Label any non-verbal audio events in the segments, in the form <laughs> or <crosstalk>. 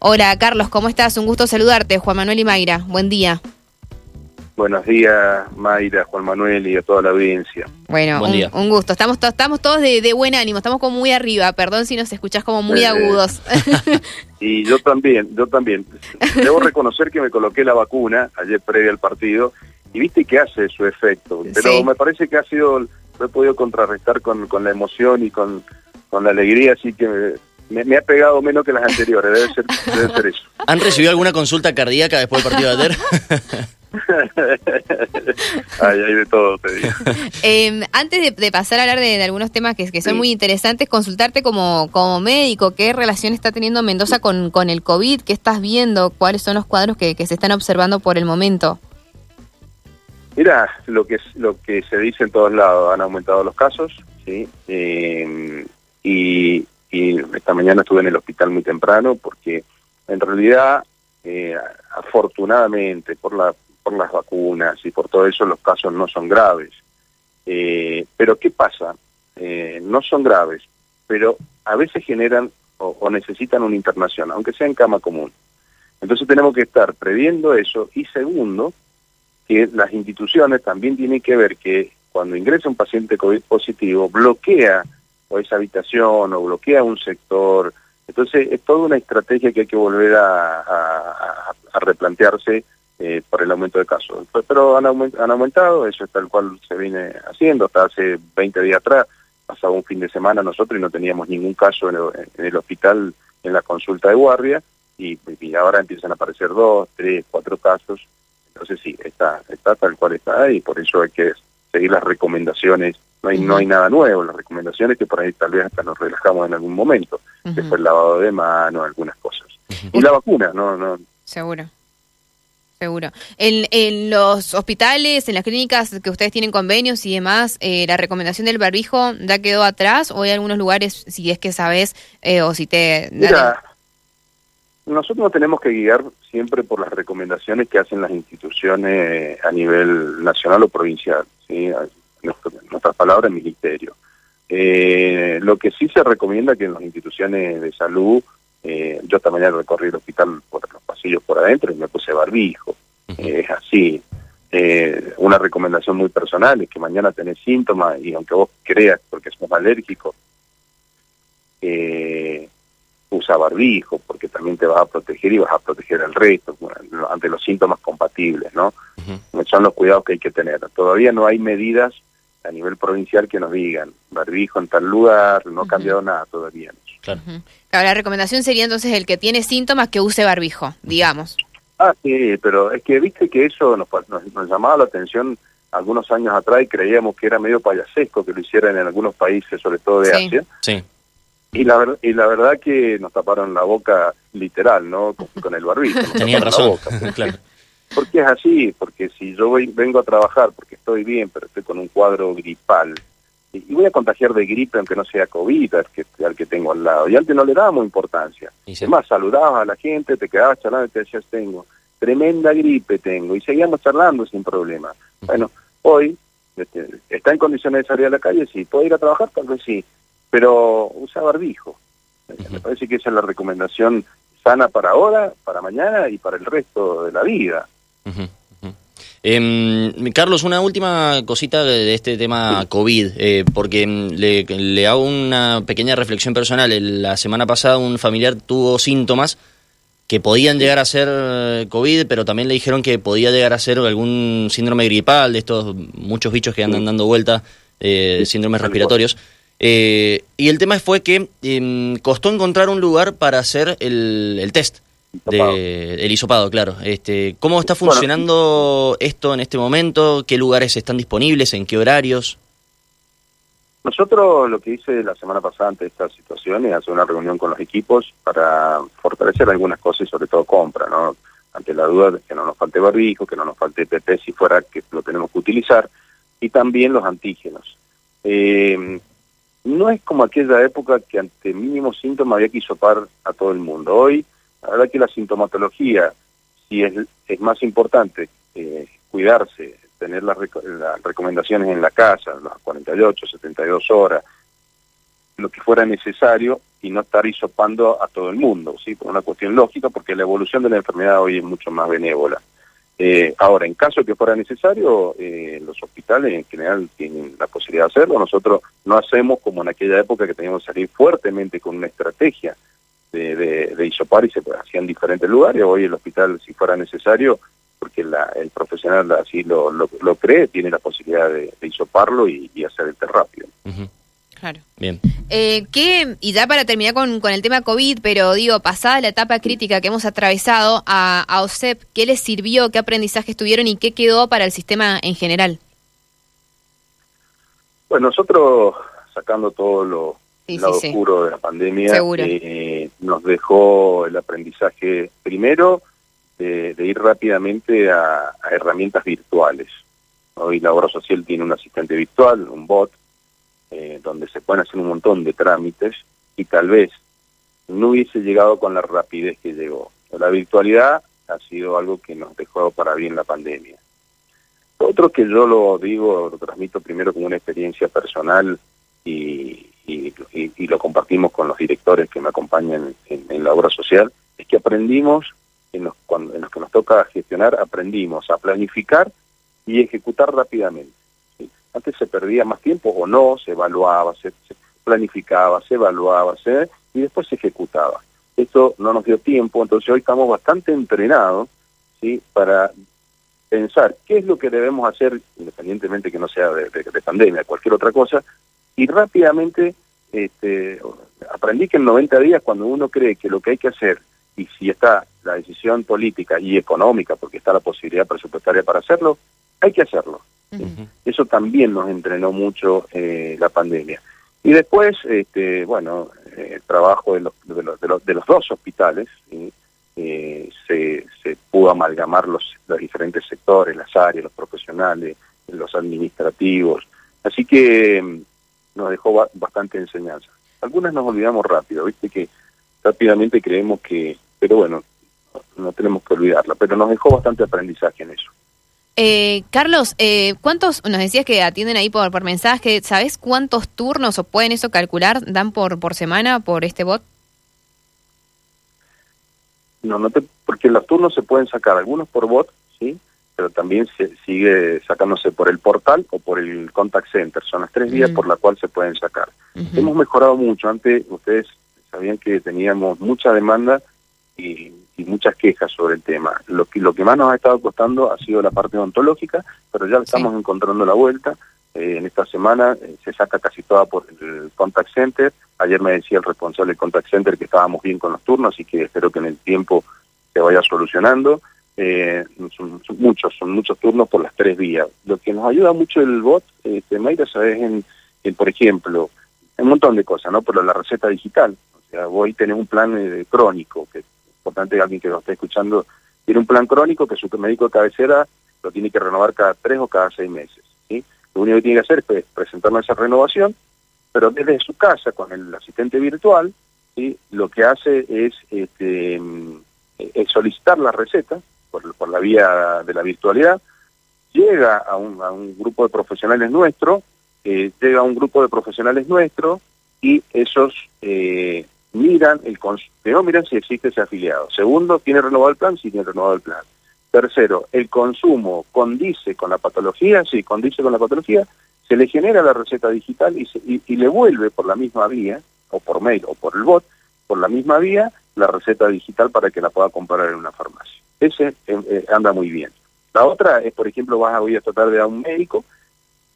Hola Carlos, ¿cómo estás? Un gusto saludarte, Juan Manuel y Mayra. Buen día. Buenos días, Mayra, Juan Manuel y a toda la audiencia. Bueno, Buen un, día. un gusto. Estamos, to- estamos todos de, de buen ánimo, estamos como muy arriba. Perdón si nos escuchás como muy Eh, agudos. <laughs> Y yo también, yo también. Debo reconocer que me coloqué la vacuna ayer previa al partido y viste que hace su efecto. Pero Sí. me parece que ha sido, lo he podido contrarrestar con, con la emoción y con, con la alegría, así que me, me ha pegado menos que las anteriores, debe ser, debe ser eso. <laughs> ¿Han recibido alguna consulta cardíaca después del partido de ayer? <laughs> Ay, hay de todo, te digo. <laughs> Eh, antes de, de pasar a hablar de, de algunos temas que, que son Sí. muy interesantes, consultarte como, como médico, qué relación está teniendo Mendoza con, con el COVID, qué estás viendo, cuáles son los cuadros que, que se están observando por el momento. Mira, lo que lo que se dice en todos lados, han aumentado los casos, sí, Eh, y, y esta mañana estuve en el hospital muy temprano porque en realidad, eh, afortunadamente, por la por las vacunas y por todo eso, los casos no son graves. Eh, pero ¿qué pasa? Eh, no son graves, pero a veces generan o, o necesitan una internación, aunque sea en cama común. Entonces tenemos que estar previendo eso y segundo, que las instituciones también tienen que ver que cuando ingresa un paciente COVID positivo, bloquea o esa habitación o bloquea un sector. Entonces es toda una estrategia que hay que volver a, replantearse eh, por el aumento de casos. Pero han, han aumentado, eso es tal cual se viene haciendo. Hasta hace 20 días atrás, pasaba un fin de semana nosotros y no teníamos ningún caso en el, en el hospital en la consulta de guardia y, y ahora empiezan a aparecer dos, tres, cuatro casos. Entonces sí, está, está tal cual está y por eso hay que seguir las recomendaciones. No hay, no hay nada nuevo, las recomendaciones que por ahí tal vez hasta nos relajamos en algún momento, fue el lavado de manos, algunas cosas. Y la vacuna, no, no, Seguro. Seguro. En, en los hospitales, en las clínicas que ustedes tienen convenios y demás, eh, ¿la recomendación del barbijo ya quedó atrás o hay algunos lugares, si es que sabes, eh, o si te... Mira, nosotros nos tenemos que guiar siempre por las recomendaciones que hacen las instituciones a nivel nacional o provincial. ¿sí? Nuestra, nuestras palabras, ministerio. Eh, lo que sí se recomienda que en las instituciones de salud, eh, yo esta mañana recorrí el hospital por los pasillos por adentro y me puse barbijo. Eh, es así. Eh, una recomendación muy personal es que mañana tenés síntomas y aunque vos creas porque sos alérgico, eh, usa barbijo porque también te vas a proteger y vas a proteger al resto bueno, ante los síntomas compatibles, ¿no? Son los cuidados que hay que tener. Todavía no hay medidas a nivel provincial que nos digan barbijo en tal lugar, no ha cambiado nada todavía. Claro. Ujú. Claro, la recomendación sería entonces el que tiene síntomas que use barbijo, digamos. Ah, sí, pero es que viste que eso nos, pa- nos, nos llamaba la atención algunos años atrás y creíamos que era medio payasesco que lo hicieran en algunos países, sobre todo de Sí. Asia. Sí. Y la, ver- y la verdad que nos taparon la boca literal, ¿no? Con, con el barbijo. <laughs> Tenían razón. boca. <laughs> claro. Porque es así, porque si yo voy- vengo a trabajar porque estoy bien, pero estoy con un cuadro gripal, y, y voy a contagiar de gripe aunque no sea COVID al que, al que tengo al lado. Y antes no le dábamos importancia. Y sí. Es más, saludabas a la gente, te quedabas charlando y te decías, tengo tremenda gripe, tengo. Y seguíamos charlando sin problema. Bueno, hoy este, está en condiciones de salir a la calle, sí. ¿Puede ir a trabajar? Tal vez sí. Pero usa barbijo. Me parece que esa es la recomendación sana para ahora, para mañana y para el resto de la vida. Em, Carlos, una última cosita de este tema COVID, eh, porque em, le, le hago una pequeña reflexión personal. La semana pasada un familiar tuvo síntomas que podían llegar a ser eh, COVID, pero también le dijeron que podía llegar a ser algún síndrome gripal, de estos muchos bichos que andan dando vuelta, eh, síndromes respiratorios. Eh, y el tema fue que em, costó encontrar un lugar para hacer el, el test. De, el hisopado, claro. Este, ¿Cómo está Bueno. funcionando esto en este momento? ¿Qué lugares están disponibles? ¿En qué horarios? Nosotros lo que hice la semana pasada ante esta situación es hacer una reunión con los equipos para fortalecer algunas cosas y sobre todo compra, ¿no? Ante la duda de que no nos falte barbijo, que no nos falte PP si fuera que lo tenemos que utilizar, y también los antígenos. Eh, no es como aquella época que ante mínimo síntoma había que hisopar a todo el mundo. Hoy, la verdad que la sintomatología, si es, más importante eh, cuidarse, tener las, las recomendaciones en la casa, las 48, 72 horas, lo que fuera necesario y no estar hisopando a todo el mundo, ¿sí? Por una cuestión lógica, porque la evolución de la enfermedad hoy es mucho más benévola. Eh, ahora, en caso que fuera necesario, eh, los hospitales en general tienen la posibilidad de hacerlo. Nosotros no hacemos como en aquella época que teníamos que salir fuertemente con una estrategia de, de, de hisopar y se hacía en diferentes lugares. Hoy el hospital, si fuera necesario, porque la, el profesional así lo, lo, lo, cree, tiene la posibilidad de, de hisoparlo y, y, hacer el terapio. Uh -huh. Claro. Bien. Eh, ¿qué, y ya para terminar con, con, el tema COVID, pero digo, pasada la etapa crítica que hemos atravesado a, a OSEP, ¿qué les sirvió, qué aprendizajes tuvieron y qué quedó para el sistema en general? Bueno, nosotros, sacando todo lo, sí, lado sí, oscuro de la pandemia, eh, nos dejó el aprendizaje primero de, de ir rápidamente a, a, herramientas virtuales. Hoy la obra social tiene un asistente virtual, un bot, eh, donde se pueden hacer un montón de trámites y tal vez no hubiese llegado con la rapidez que llegó. La virtualidad ha sido algo que nos dejó para bien la pandemia. Otro que yo lo digo, lo transmito primero como una experiencia personal y, y, y, lo compartimos con los directores que me acompañan en, en la obra social, es que aprendimos, en los, cuando, en los que nos toca gestionar, aprendimos a planificar y ejecutar rápidamente. Antes se perdía más tiempo o no, se evaluaba, se, se planificaba, se evaluaba, se, y después se ejecutaba. Esto no nos dio tiempo, entonces hoy estamos bastante entrenados ¿sí? para pensar qué es lo que debemos hacer, independientemente que no sea de, de, de pandemia, cualquier otra cosa, y rápidamente este, aprendí que en 90 días cuando uno cree que lo que hay que hacer, y si está la decisión política y económica, porque está la posibilidad presupuestaria para hacerlo, hay que hacerlo. Uh -huh. Eso también nos entrenó mucho eh, la pandemia. Y después, este, bueno, eh, el trabajo de los, de los, de los, de los dos hospitales, ¿sí? eh, se, se pudo amalgamar los, los diferentes sectores, las áreas, los profesionales, los administrativos. Así que mm, nos dejó ba bastante enseñanza. Algunas nos olvidamos rápido, viste que rápidamente creemos que, pero bueno, no tenemos que olvidarla, pero nos dejó bastante aprendizaje en eso. Eh, Carlos, eh, ¿cuántos, nos decías que atienden ahí por, por mensaje, ¿sabes cuántos turnos o pueden eso calcular dan por, por semana por este bot? No, no te, porque los turnos se pueden sacar, algunos por bot, sí, pero también se sigue sacándose por el portal o por el contact center. Son las tres vías por las cuales se pueden sacar. Uh -huh. Hemos mejorado mucho. Antes ustedes sabían que teníamos mucha demanda y, y, muchas quejas sobre el tema. Lo que, lo que más nos ha estado costando ha sido la parte ontológica, pero ya estamos sí. encontrando la vuelta. Eh, en esta semana eh, se saca casi toda por el contact center. Ayer me decía el responsable del contact center que estábamos bien con los turnos, así que espero que en el tiempo se vaya solucionando. Eh, son, muchos, son muchos turnos por las tres vías. Lo que nos ayuda mucho el bot, eh, Mayra, sabes, en, por ejemplo, un montón de cosas, ¿no? Pero la receta digital. O sea, vos tenés un plan eh, crónico, que es importante que alguien que lo esté escuchando tiene un plan crónico que su médico de cabecera lo tiene que renovar cada tres o cada seis meses. ¿sí? Lo único que tiene que hacer es presentarme esa renovación, pero desde su casa, con el asistente virtual, ¿sí? lo que hace es, este, es solicitar la receta por, la vía de la virtualidad, llega a un, grupo de profesionales nuestro, eh, llega a un grupo de profesionales nuestro y esos eh, miran, el primero miran si existe ese afiliado. Segundo, ¿tiene renovado el plan? Sí, tiene renovado el plan. Tercero, el consumo condice con la patología, sí, condice con la patología, se le genera la receta digital y, se, y le vuelve por la misma vía, o por mail o por el bot, por la misma vía, la receta digital para que la pueda comprar en una farmacia. Ese eh, eh, anda muy bien. La otra es, por ejemplo, vas a ir esta tarde a un médico,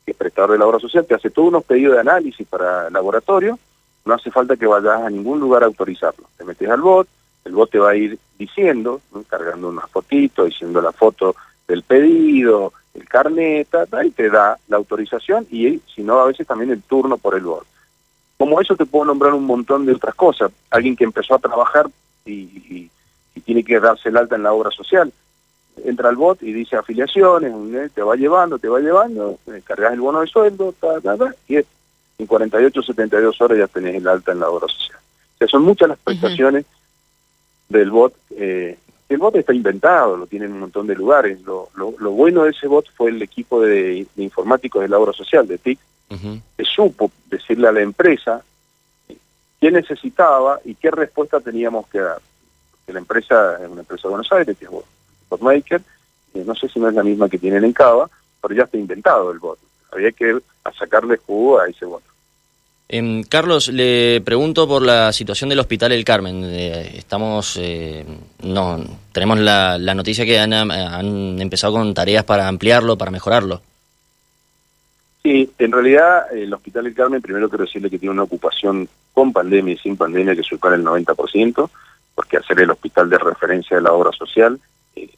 que es prestador de la obra social, te hace todos unos pedidos de análisis para laboratorio, no hace falta que vayas a ningún lugar a autorizarlo. Te metes al bot, el bot te va a ir diciendo, cargando unas fotitos, diciendo la foto del pedido, el carnet, y te da la autorización y si no, a veces también el turno por el bot. Como eso te puedo nombrar un montón de otras cosas. Alguien que empezó a trabajar y, y tiene que darse el alta en la obra social. Entra al bot y dice afiliaciones, ¿eh? te va llevando, te va llevando, eh, cargas el bono de sueldo, ta, ta, ta, y en 48, 72 horas ya tenés el alta en la obra social. O sea, son muchas las prestaciones uh -huh. del bot. Eh, el bot está inventado, lo tienen en un montón de lugares. Lo, lo, lo bueno de ese bot fue el equipo de, de informáticos de la obra social, de TIC, uh -huh. que supo decirle a la empresa qué necesitaba y qué respuesta teníamos que dar. Que la empresa es una empresa de Buenos Aires, que es Botmaker, eh, no sé si no es la misma que tienen en Cava, pero ya está inventado el bot. Había que sacarle jugo a ese bot. Em, Carlos, le pregunto por la situación del Hospital El Carmen. Eh, estamos, eh, no, tenemos la, noticia que han, han, empezado con tareas para ampliarlo, para mejorarlo. Sí, en realidad el Hospital El Carmen, primero quiero decirle que tiene una ocupación con pandemia y sin pandemia que supera el 90%, porque hacer el hospital de referencia de la obra social, eh,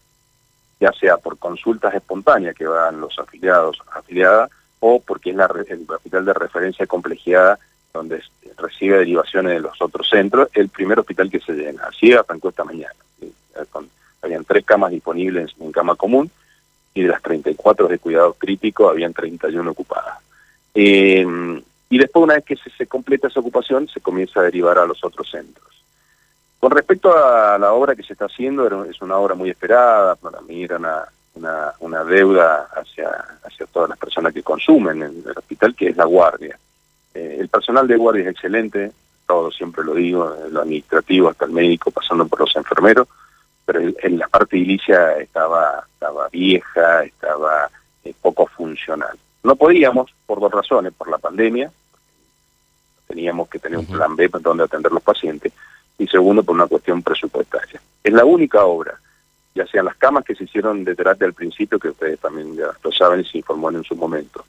ya sea por consultas espontáneas que van los afiliados, afiliadas, o porque es la, el hospital de referencia complejidad donde recibe derivaciones de los otros centros, el primer hospital que se llena. Así arrancó esta mañana. habían tres camas disponibles en cama común y de las 34 de cuidado crítico habían 31 ocupadas. Eh, y después, una vez que se, completa esa ocupación, se comienza a derivar a los otros centros. Con respecto a la obra que se está haciendo, es una obra muy esperada, para mí era una, una, deuda hacia, hacia todas las personas que consumen en el hospital, que es la guardia. Eh, el personal de guardia es excelente, todo siempre lo digo, lo administrativo hasta el médico, pasando por los enfermeros, pero en, la parte edilicia estaba, estaba vieja, estaba eh, poco funcional. No podíamos, por dos razones, por la pandemia, teníamos que tener un plan B donde atender los pacientes, y segundo, por una cuestión presupuestaria. Es la única obra, ya sean las camas que se hicieron de terapia al principio, que ustedes también ya lo saben y se informó en su momento,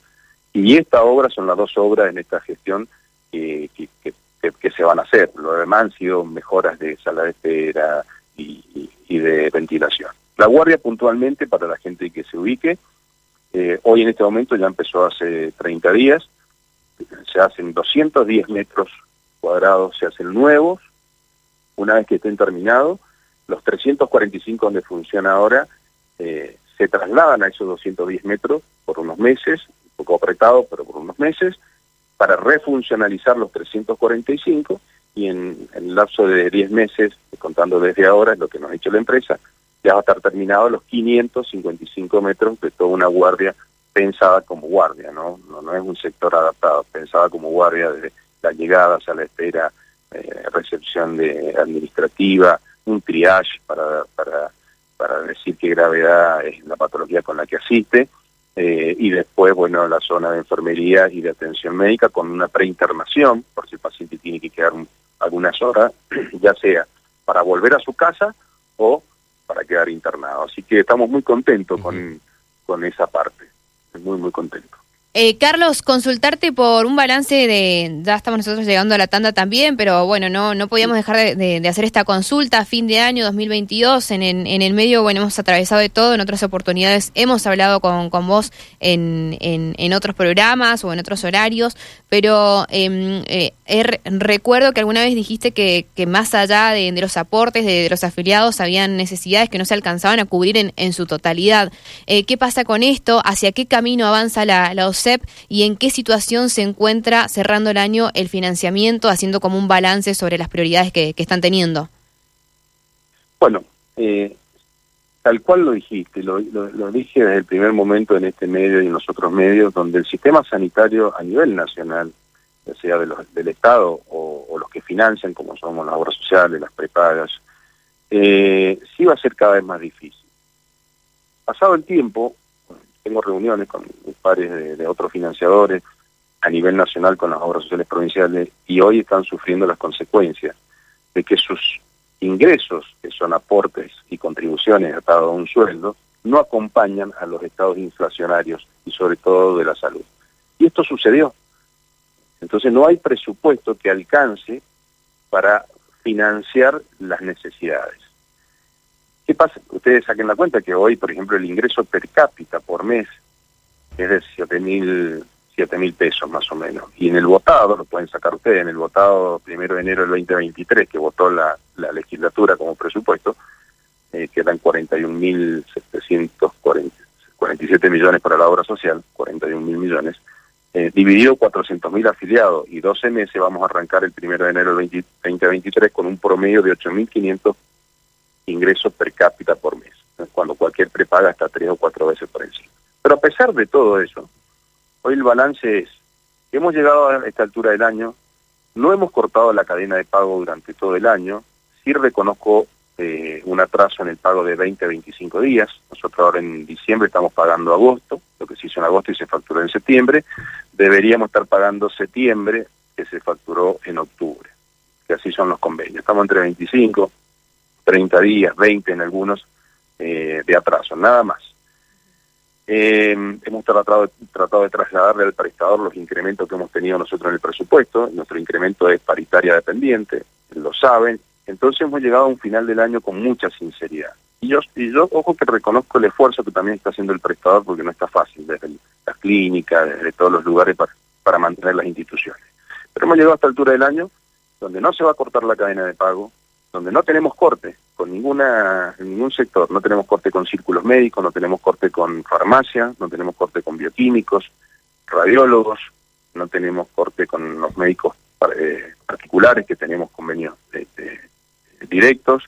y esta obra son las dos obras en esta gestión que, que, se van a hacer. Lo demás han sido mejoras de sala de espera y, y de ventilación. La guardia puntualmente, para la gente que se ubique, eh, hoy en este momento ya empezó hace 30 días, se hacen 210 metros cuadrados, se hacen nuevos, una vez que estén terminados, los 345 donde funciona ahora eh, se trasladan a esos 210 metros por unos meses, un poco apretado, pero por unos meses, para refuncionalizar los 345 y en, el lapso de 10 meses, contando desde ahora, es lo que nos ha dicho la empresa, ya va a estar terminado los 555 metros de toda una guardia pensada como guardia, ¿no? No, es un sector adaptado, pensada como guardia de la llegada, a la espera, eh, recepción de administrativa, un triage para, para, para decir qué gravedad es la patología con la que asiste, eh, y después, bueno, la zona de enfermería y de atención médica con una preinternación, por si el paciente tiene que quedar algunas horas, <clears throat> ya sea para volver a su casa o para quedar internado. Así que estamos muy contentos con, con esa parte, muy, muy contentos. Eh, Carlos, consultarte por un balance de, ya estamos nosotros llegando a la tanda también, pero bueno, no, no podíamos dejar de, hacer esta consulta a fin de año 2022. En, en, el medio, bueno, hemos atravesado de todo, en otras oportunidades hemos hablado con, con vos en, en, otros programas o en otros horarios, pero em, eh, recuerdo que alguna vez dijiste que, que más allá de, los aportes de, los afiliados habían necesidades que no se alcanzaban a cubrir en, en su totalidad. Eh, ¿Qué pasa con esto? ¿Hacia qué camino avanza la, la y en qué situación se encuentra cerrando el año el financiamiento, haciendo como un balance sobre las prioridades que, están teniendo. Bueno, eh, tal cual lo dijiste, lo, dije desde el primer momento en este medio y en los otros medios, donde el sistema sanitario a nivel nacional, ya sea de los, del Estado o, los que financian, como somos las obras sociales, las prepagas, eh, sí va a ser cada vez más difícil. Pasado el tiempo, tengo reuniones con pares de, otros financiadores a nivel nacional con las obras sociales provinciales y hoy están sufriendo las consecuencias de que sus ingresos, que son aportes y contribuciones atados a un sueldo, no acompañan a los estados inflacionarios y sobre todo de la salud. Y esto sucedió. Entonces no hay presupuesto que alcance para financiar las necesidades. ¿Qué pasa? Ustedes saquen la cuenta que hoy, por ejemplo, el ingreso per cápita por mes es de 7 mil pesos más o menos. Y en el votado, lo pueden sacar ustedes, en el votado primero de enero del 2023, que votó la, la legislatura como presupuesto, eh, quedan 41.747 millones para la obra social, 41 mil millones, eh, dividido 400 mil afiliados y 12 meses, vamos a arrancar el primero de enero del 2023 con un promedio de 8.500 ingresos per cápita por mes, cuando cualquier prepaga está tres o cuatro veces por encima. Pero a pesar de todo eso, hoy el balance es que hemos llegado a esta altura del año No hemos cortado la cadena de pago durante todo el año. Sí reconozco eh, un atraso en el pago de 20 a 25 días. Nosotros ahora en diciembre estamos pagando agosto, lo que se hizo en agosto y se facturó en septiembre. Deberíamos estar pagando septiembre, que se facturó en octubre, que así son los convenios. Estamos entre 25, 30 días, 20 en algunos, eh, de atraso, nada más. Eh, hemos tratado, tratado de trasladarle al prestador los incrementos que hemos tenido nosotros en el presupuesto. Nuestro incremento es paritaria dependiente, lo saben. Entonces hemos llegado a un final del año con mucha sinceridad. Y yo, y yo ojo que reconozco el esfuerzo que también está haciendo el prestador porque no está fácil desde las clínicas, desde todos los lugares para, mantener las instituciones. Pero hemos llegado a esta altura del año donde no se va a cortar la cadena de pago, donde no tenemos corte con ninguna en ningún sector, no tenemos corte con círculos médicos, no tenemos corte con farmacia, no tenemos corte con bioquímicos, radiólogos, no tenemos corte con los médicos eh, particulares que tenemos convenios este, directos,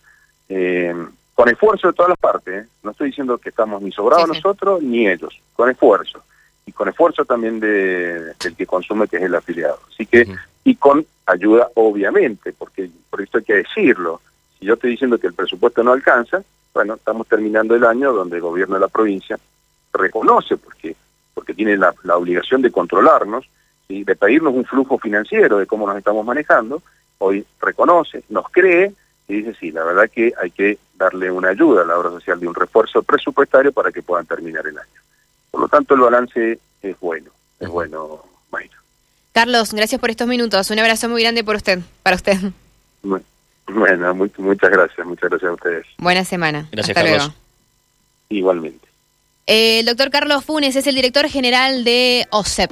eh, con esfuerzo de todas las partes, ¿eh? no estoy diciendo que estamos ni sobrados Sí, sí. nosotros ni ellos, con esfuerzo, y con esfuerzo también de, del que consume, que es el afiliado. Así que, y con ayuda obviamente, porque por esto hay que decirlo, si yo estoy diciendo que el presupuesto no alcanza, bueno, estamos terminando el año donde el gobierno de la provincia reconoce, porque porque tiene la, la obligación de controlarnos, y de pedirnos un flujo financiero de cómo nos estamos manejando, hoy reconoce, nos cree y dice, sí, la verdad que hay que darle una ayuda a la obra social de un refuerzo presupuestario para que puedan terminar el año. Por lo tanto, el balance es bueno, es bueno, Mayra. Carlos, gracias por estos minutos. Un abrazo muy grande por usted, para usted. Bu- Bueno, mu- muchas gracias, muchas gracias a ustedes. Buena semana. Gracias, Hasta Carlos. luego. Igualmente. El doctor Carlos Funes es el director general de OSEP.